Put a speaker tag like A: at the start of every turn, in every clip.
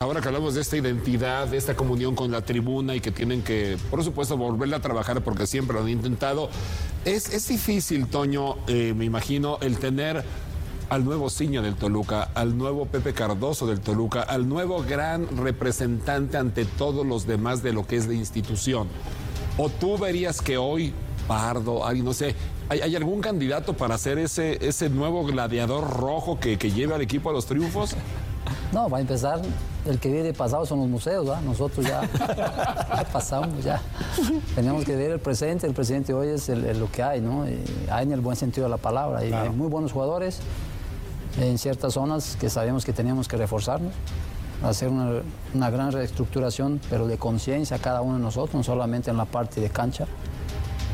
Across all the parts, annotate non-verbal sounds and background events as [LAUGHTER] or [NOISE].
A: Ahora que hablamos de esta identidad, de esta comunión con la tribuna y que tienen que, por supuesto, volverla a trabajar porque siempre lo han intentado, es, es difícil, Toño, eh, me imagino, el tener al nuevo Ciño del Toluca, al nuevo Pepe Cardoso del Toluca, al nuevo gran representante ante todos los demás de lo que es de institución. ¿O tú verías que hoy Pardo, alguien, no sé, ¿hay, hay algún candidato para ser ese, ese nuevo gladiador rojo que, que lleve al equipo a los triunfos?
B: No, va a empezar, el que viene pasado son los museos, nosotros ya, ya [LAUGHS] pasamos, ya. Tenemos que ver el presente, el presente hoy es el- el lo que hay, ¿no? Y hay en el buen sentido de la palabra. Y hay muy buenos jugadores en ciertas zonas que sabemos que teníamos que reforzarnos, hacer una, una gran reestructuración, pero de conciencia cada uno de nosotros, no solamente en la parte de cancha.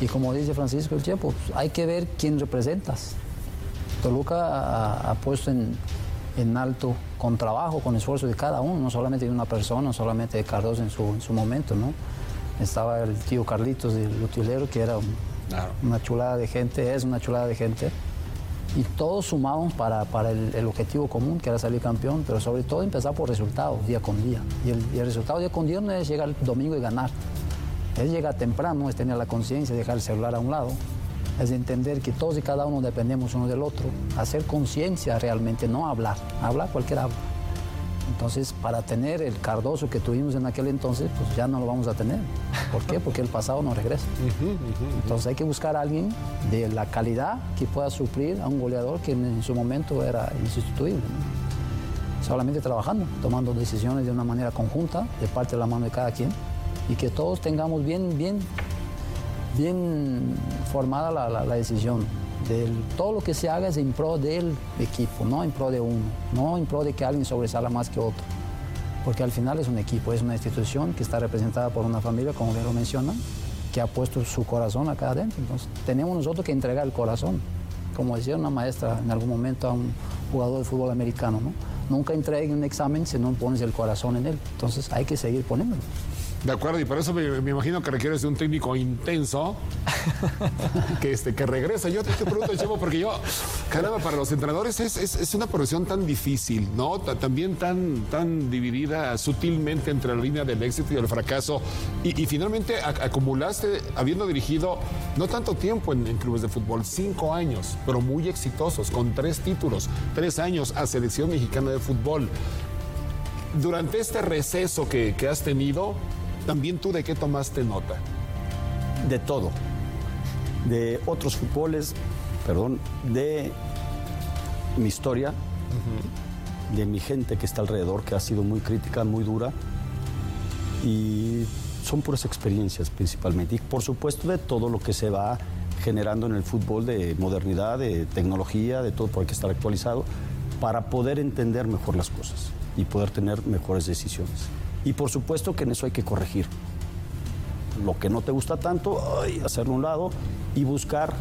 B: Y como dice Francisco el tiempo, pues, hay que ver quién representas. Toluca ha, ha puesto en, en alto con trabajo, con esfuerzo de cada uno, no solamente de una persona, no solamente de Cardoso en su, en su momento, ¿no? Estaba el tío Carlitos del Utilero, que era un- una chulada de gente, es una chulada de gente. Y todos sumamos para, para el, el objetivo común, que era salir campeón, pero sobre todo empezar por resultados, día con día. Y el, y el resultado día con día no es llegar el domingo y ganar. Es llegar temprano, es tener la conciencia, dejar el celular a un lado, es entender que todos y cada uno dependemos uno del otro, hacer conciencia realmente, no hablar, hablar cualquiera habla. Entonces, para tener el Cardoso que tuvimos en aquel entonces, pues ya no lo vamos a tener. ¿Por qué? Porque el pasado no regresa. Entonces hay que buscar a alguien de la calidad que pueda suplir a un goleador que en su momento era insustituible. ¿no? Solamente trabajando, tomando decisiones de una manera conjunta, de parte de la mano de cada quien, y que todos tengamos bien, bien, bien formada la, decisión. De todo lo que se haga es en pro del equipo, no en pro de uno, no en pro de que alguien sobresala más que otro. Porque al final es un equipo, es una institución que está representada por una familia, como bien lo mencionan, que ha puesto su corazón acá adentro. Entonces, tenemos nosotros que entregar el corazón. Como decía una maestra en algún momento a un jugador de fútbol americano, ¿no? Nunca entregue un examen si no pones el corazón en él. Entonces, hay que seguir poniéndolo.
A: De acuerdo, y por eso me, me imagino que requieres de un técnico intenso [LAUGHS] que, este, que regresa. Yo te, te pregunto, Chepo, porque yo, caramba, para los entrenadores es, es- es una profesión tan difícil, ¿no? Ta- También tan, tan dividida sutilmente entre la línea del éxito y el fracaso. Y, y finalmente ac- acumulaste, habiendo dirigido no tanto tiempo en, en clubes de fútbol, cinco años, pero muy exitosos, con tres títulos, tres años a selección mexicana de fútbol. Durante este receso que, que has tenido, también tú de qué tomaste nota.
C: de todo. De otros fútboles, perdón, de mi historia, de mi gente que está alrededor, que ha sido muy crítica, muy dura. Y son puras experiencias principalmente. Y por supuesto de todo lo que se va generando en el fútbol de modernidad, de tecnología, de todo, porque hay que estar actualizado, para poder entender mejor las cosas y poder tener mejores decisiones. Y por supuesto que en eso hay que corregir. Lo que no te gusta tanto, ay, hacerlo a un lado y buscar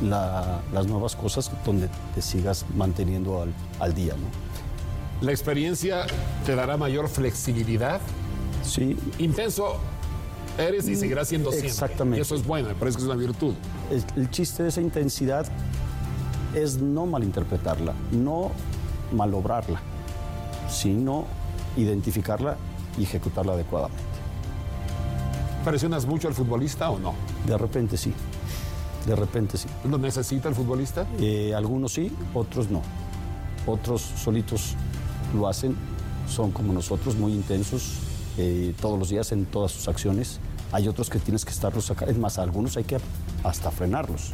C: la- las nuevas cosas donde te sigas manteniendo al, al día. ¿no?
A: ¿La experiencia te dará mayor flexibilidad?
C: Sí.
A: Intenso eres y seguirás siendo siempre.
C: Exactamente.
A: Y eso es bueno, me parece que es una virtud.
C: El, el chiste de esa intensidad es no malinterpretarla, no malobrarla, sino identificarla y ejecutarla adecuadamente.
A: ¿Presionas mucho al futbolista o no?
C: De repente sí, de repente sí.
A: ¿Lo necesita el futbolista?
C: Eh, algunos sí, otros no. Otros solitos lo hacen, son como nosotros, muy intensos, eh, todos los días en todas sus acciones. Hay otros que tienes que estarlos sacando, es más, a algunos hay que hasta frenarlos.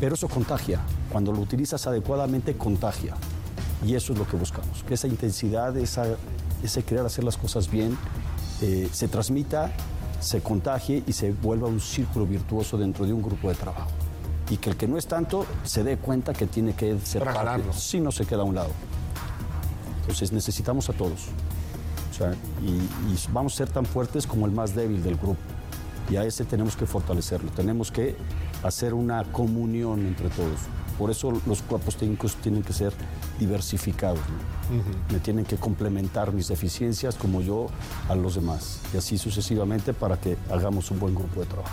C: Pero eso contagia, cuando lo utilizas adecuadamente contagia. Y eso es lo que buscamos, que esa intensidad, esa, ese querer hacer las cosas bien, eh, se transmita, se contagie y se vuelva un círculo virtuoso dentro de un grupo de trabajo. Y que el que no es tanto se dé cuenta que tiene que ser si no se queda a un lado. Entonces necesitamos a todos. O sea, y, y vamos a ser tan fuertes como el más débil del grupo. Y a ese tenemos que fortalecerlo. Tenemos que hacer una comunión entre todos. Por eso los cuerpos técnicos tienen que ser diversificados. ¿no? Me tienen que complementar mis deficiencias como yo a los demás. Y así sucesivamente para que hagamos un buen grupo de trabajo.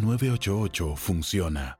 D: 988 funciona.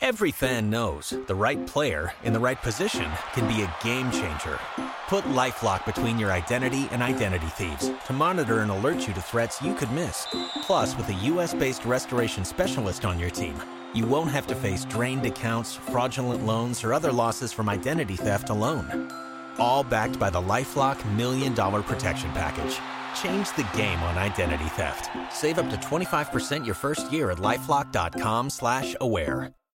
E: Every fan knows the right player in the right position can be a game changer. Put LifeLock between your identity and identity thieves to monitor and alert you to threats you could miss. Plus, with a US-based restoration specialist on your team, you won't have to face drained accounts, fraudulent loans, or other losses from identity theft alone. All backed by the LifeLock Million Dollar Protection Package. Change the game on identity theft. Save up to 25% your first year at lifelock.com slash aware.